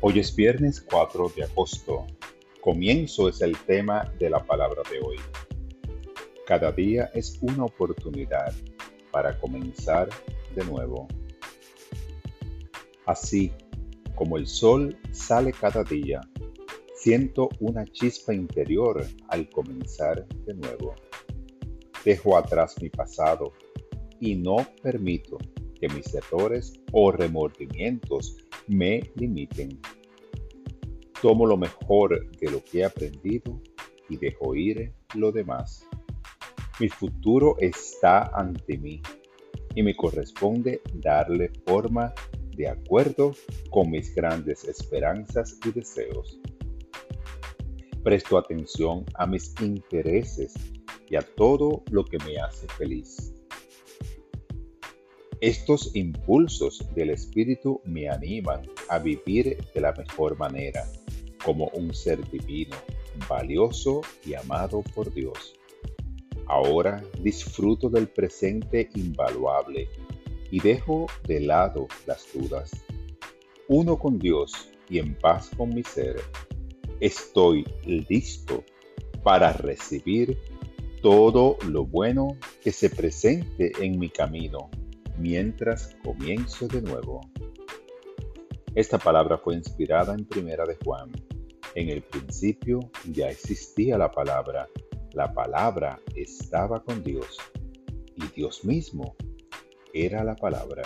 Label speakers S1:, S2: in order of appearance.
S1: Hoy es viernes 4 de agosto. Comienzo es el tema de la palabra de hoy. Cada día es una oportunidad para comenzar de nuevo. Así como el sol sale cada día, siento una chispa interior al comenzar de nuevo. Dejo atrás mi pasado y no permito que mis errores o remordimientos me limiten. Tomo lo mejor de lo que he aprendido y dejo ir lo demás. Mi futuro está ante mí y me corresponde darle forma de acuerdo con mis grandes esperanzas y deseos. Presto atención a mis intereses y a todo lo que me hace feliz. Estos impulsos del espíritu me animan a vivir de la mejor manera, como un ser divino, valioso y amado por Dios. Ahora disfruto del presente invaluable y dejo de lado las dudas. Uno con Dios y en paz con mi ser, estoy listo para recibir todo lo bueno que se presente en mi camino mientras comienzo de nuevo. Esta palabra fue inspirada en Primera de Juan. En el principio ya existía la palabra, la palabra estaba con Dios y Dios mismo era la palabra.